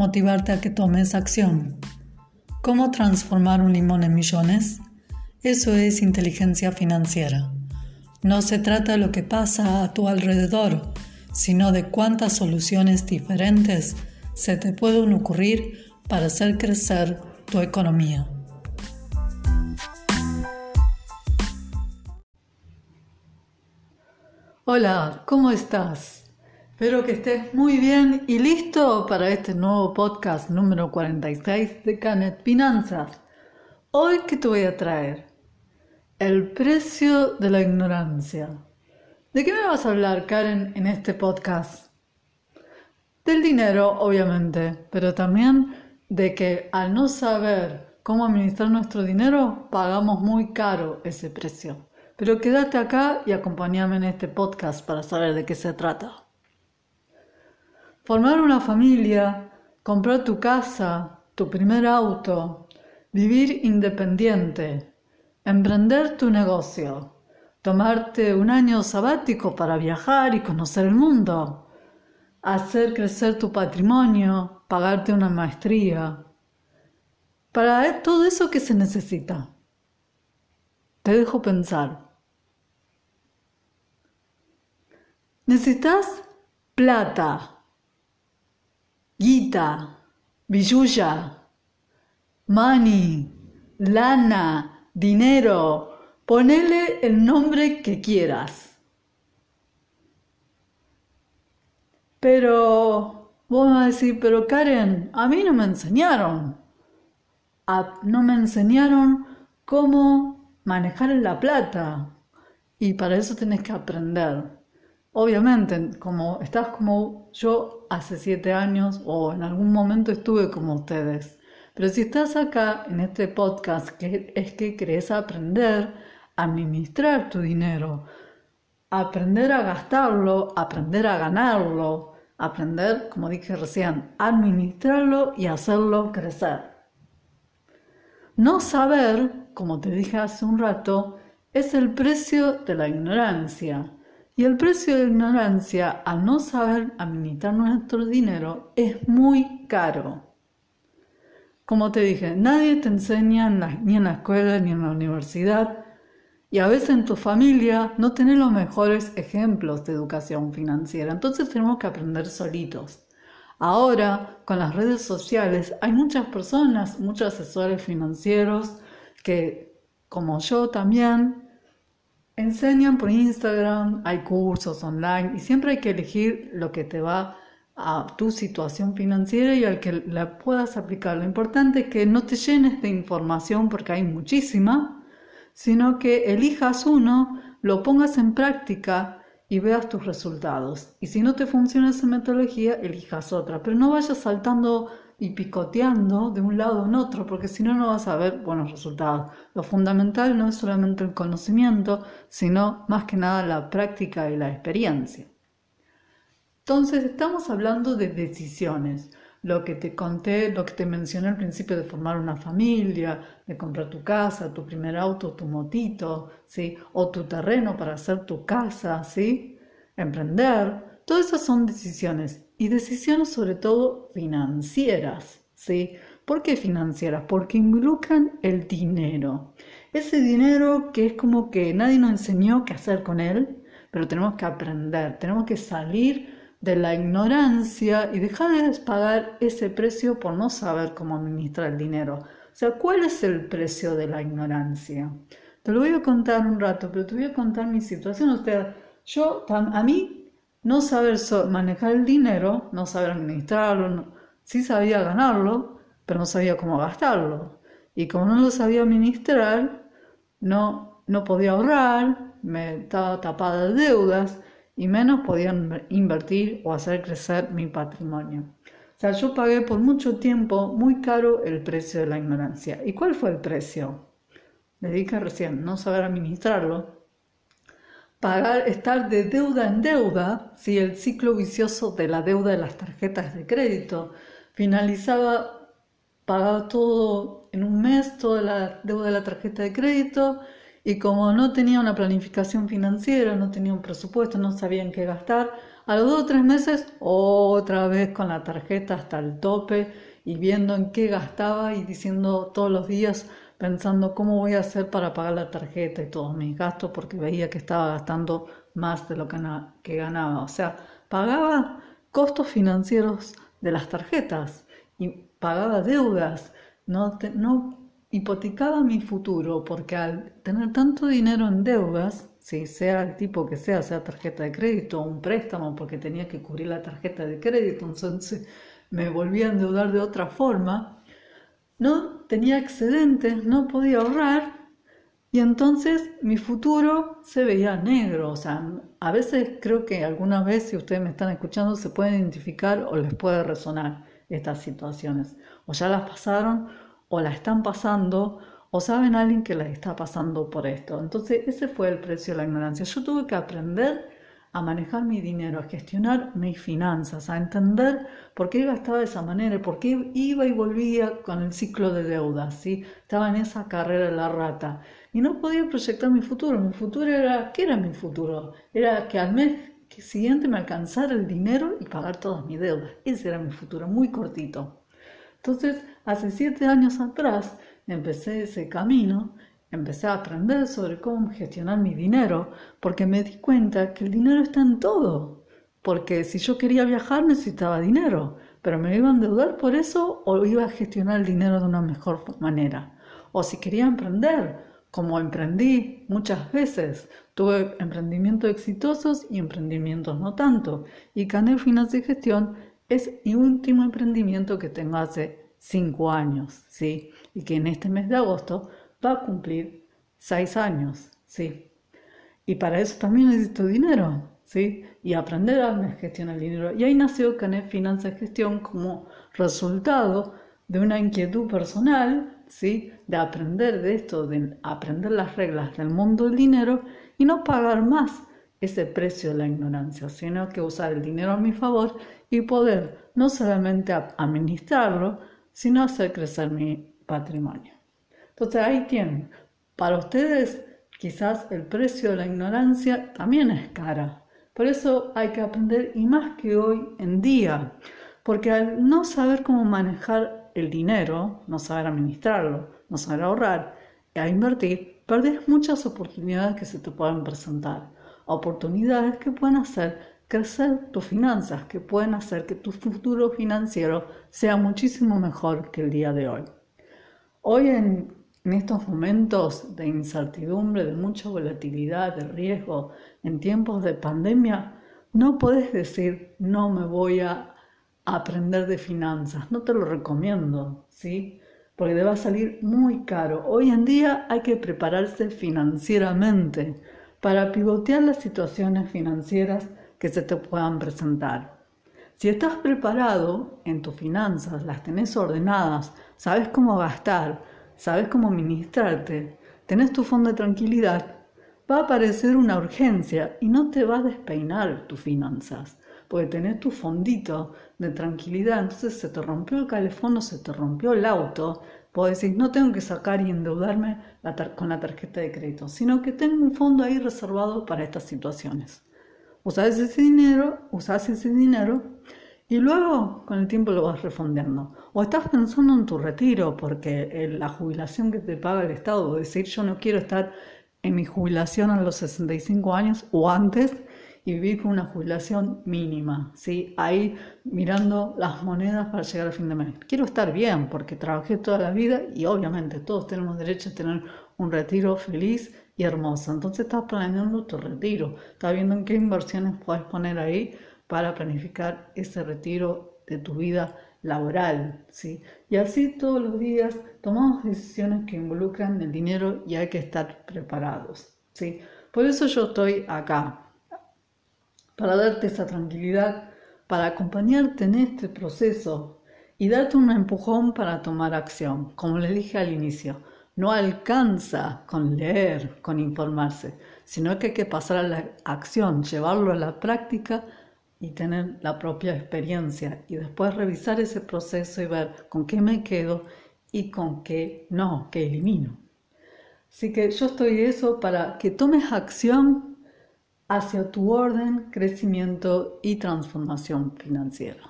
motivarte a que tomes acción. ¿Cómo transformar un limón en millones? Eso es inteligencia financiera. No se trata de lo que pasa a tu alrededor, sino de cuántas soluciones diferentes se te pueden ocurrir para hacer crecer tu economía. Hola, ¿cómo estás? Espero que estés muy bien y listo para este nuevo podcast número 46 de Canet Finanzas. Hoy, ¿qué te voy a traer? El precio de la ignorancia. ¿De qué me vas a hablar, Karen, en este podcast? Del dinero, obviamente, pero también de que al no saber cómo administrar nuestro dinero, pagamos muy caro ese precio. Pero quédate acá y acompáñame en este podcast para saber de qué se trata. Formar una familia, comprar tu casa, tu primer auto, vivir independiente, emprender tu negocio, tomarte un año sabático para viajar y conocer el mundo, hacer crecer tu patrimonio, pagarte una maestría. Para todo eso que se necesita. Te dejo pensar. Necesitas plata guita, billulla, money, lana, dinero, ponele el nombre que quieras. Pero, vos vas a decir, pero Karen, a mí no me enseñaron. no me enseñaron cómo manejar la plata. Y para eso tenés que aprender. Obviamente, como estás como yo hace siete años o en algún momento estuve como ustedes. Pero si estás acá en este podcast, que es que querés aprender a administrar tu dinero, aprender a gastarlo, aprender a ganarlo, aprender, como dije recién, a administrarlo y hacerlo crecer. No saber, como te dije hace un rato, es el precio de la ignorancia. Y el precio de ignorancia, al no saber administrar nuestro dinero, es muy caro. Como te dije, nadie te enseña ni en la escuela ni en la universidad. Y a veces en tu familia no tenés los mejores ejemplos de educación financiera. Entonces tenemos que aprender solitos. Ahora, con las redes sociales, hay muchas personas, muchos asesores financieros que, como yo también, enseñan por Instagram, hay cursos online y siempre hay que elegir lo que te va a tu situación financiera y al que la puedas aplicar. Lo importante es que no te llenes de información porque hay muchísima, sino que elijas uno, lo pongas en práctica y veas tus resultados. Y si no te funciona esa metodología, elijas otra, pero no vayas saltando y picoteando de un lado en otro, porque si no, no vas a ver buenos resultados. Lo fundamental no es solamente el conocimiento, sino más que nada la práctica y la experiencia. Entonces, estamos hablando de decisiones. Lo que te conté, lo que te mencioné al principio de formar una familia, de comprar tu casa, tu primer auto, tu motito, ¿sí? o tu terreno para hacer tu casa, ¿sí? emprender, todas esas son decisiones y decisiones sobre todo financieras, ¿sí? ¿Por qué financieras? Porque involucran el dinero. Ese dinero que es como que nadie nos enseñó qué hacer con él, pero tenemos que aprender, tenemos que salir de la ignorancia y dejar de pagar ese precio por no saber cómo administrar el dinero. O sea, ¿cuál es el precio de la ignorancia? Te lo voy a contar un rato, pero te voy a contar mi situación. O sea, yo, a mí no saber manejar el dinero, no saber administrarlo, sí sabía ganarlo, pero no sabía cómo gastarlo. Y como no lo sabía administrar, no, no podía ahorrar, me estaba tapada de deudas y menos podía invertir o hacer crecer mi patrimonio. sea, yo pagué por mucho tiempo muy caro el precio de la ignorancia. ¿Y cuál fue el precio? Le dije recién, no saber administrarlo. Estar de deuda en deuda, si el ciclo vicioso de la deuda de las tarjetas de crédito. Finalizaba, pagaba todo en un mes, toda la deuda de la tarjeta de crédito, y como no tenía una planificación financiera, no tenía un presupuesto, no sabía en qué gastar, a los dos o tres meses, otra vez con la tarjeta hasta el tope y viendo en qué gastaba y diciendo todos los días, pensando cómo voy a hacer para pagar la tarjeta y todos mis gastos, porque veía que estaba gastando más de lo que, ganaba. O sea, pagaba costos financieros de las tarjetas y pagaba deudas, no, no hipotecaba mi futuro, porque al tener tanto dinero en deudas, si sea el tipo que sea, sea tarjeta de crédito o un préstamo, porque tenía que cubrir la tarjeta de crédito, entonces me volví a endeudar de otra forma, no tenía excedentes, no podía ahorrar y entonces mi futuro se veía negro. O sea, a veces creo que alguna vez, si ustedes me están escuchando, se pueden identificar o les puede resonar estas situaciones. O ya las pasaron o la están pasando o saben alguien que la está pasando por esto. Entonces ese fue el precio de la ignorancia. Yo tuve que aprender a manejar mi dinero, a gestionar mis finanzas, a entender por qué gastaba de esa manera, por qué iba y volvía con el ciclo de deudas, ¿sí? Estaba en esa carrera de la rata y no podía proyectar mi futuro. Mi futuro era, ¿qué era mi futuro? Era que al mes siguiente me alcanzara el dinero y pagar todas mis deudas. Ese era mi futuro, muy cortito. Entonces, hace siete años atrás, empecé ese camino, empecé a aprender sobre cómo gestionar mi dinero, porque me di cuenta que el dinero está en todo. Porque si yo quería viajar necesitaba dinero, pero me iba a endeudar por eso o iba a gestionar el dinero de una mejor manera. O si quería emprender, como emprendí muchas veces, tuve emprendimientos exitosos y emprendimientos no tanto. Y Canel Finanzas y Gestión es mi último emprendimiento que tengo hace cinco años, ¿sí? y que en este mes de agosto va a cumplir seis años, ¿sí? Y para eso también necesito dinero, ¿sí? Y aprender a gestionar el dinero. Y ahí nació Canet Finanzas Gestión como resultado de una inquietud personal, ¿sí? De aprender de esto, de aprender las reglas del mundo del dinero y no pagar más ese precio de la ignorancia, sino que usar el dinero a mi favor y poder no solamente administrarlo, sino hacer crecer mi patrimonio. Entonces ahí tienen, para ustedes quizás el precio de la ignorancia también es cara. Por eso hay que aprender y más que hoy en día, porque al no saber cómo manejar el dinero, no saber administrarlo, no saber ahorrar, a invertir, perdés muchas oportunidades que se te pueden presentar. Oportunidades que pueden hacer crecer tus finanzas, que pueden hacer que tu futuro financiero sea muchísimo mejor que el día de hoy. Hoy en, estos momentos de incertidumbre, de mucha volatilidad, de riesgo, en tiempos de pandemia, no puedes decir no me voy a aprender de finanzas. No te lo recomiendo, ¿sí? Porque te va a salir muy caro. Hoy en día hay que prepararse financieramente para pivotear las situaciones financieras que se te puedan presentar. Si estás preparado en tus finanzas, las tenés ordenadas, sabes cómo gastar, sabes cómo ministrarte, tenés tu fondo de tranquilidad, va a aparecer una urgencia y no te va a despeinar tus finanzas, porque tenés tu fondito de tranquilidad, entonces se te rompió el calefón se te rompió el auto, vos decir no tengo que sacar y endeudarme con la tarjeta de crédito, sino que tengo un fondo ahí reservado para estas situaciones. Usás ese dinero, usás ese dinero y luego con el tiempo lo vas refondeando. O estás pensando en tu retiro porque la jubilación que te paga el Estado, es decir, yo no quiero estar en mi jubilación a los 65 años o antes y vivir con una jubilación mínima, ¿sí? Ahí mirando las monedas para llegar al fin de mes. Quiero estar bien porque trabajé toda la vida y obviamente todos tenemos derecho a tener un retiro feliz y hermoso. Entonces estás planeando tu retiro, estás viendo en qué inversiones puedes poner ahí para planificar ese retiro de tu vida laboral, ¿sí? Y así todos los días tomamos decisiones que involucran el dinero y hay que estar preparados, ¿sí? Por eso yo estoy acá, para darte esa tranquilidad, para acompañarte en este proceso y darte un empujón para tomar acción. Como les dije al inicio, no alcanza con leer, con informarse, sino que hay que pasar a la acción, llevarlo a la práctica y tener la propia experiencia y después revisar ese proceso y ver con qué me quedo y con qué no, qué elimino. Así que yo estoy eso para que tomes acción hacia tu orden, crecimiento y transformación financiera.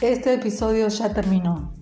Este episodio ya terminó.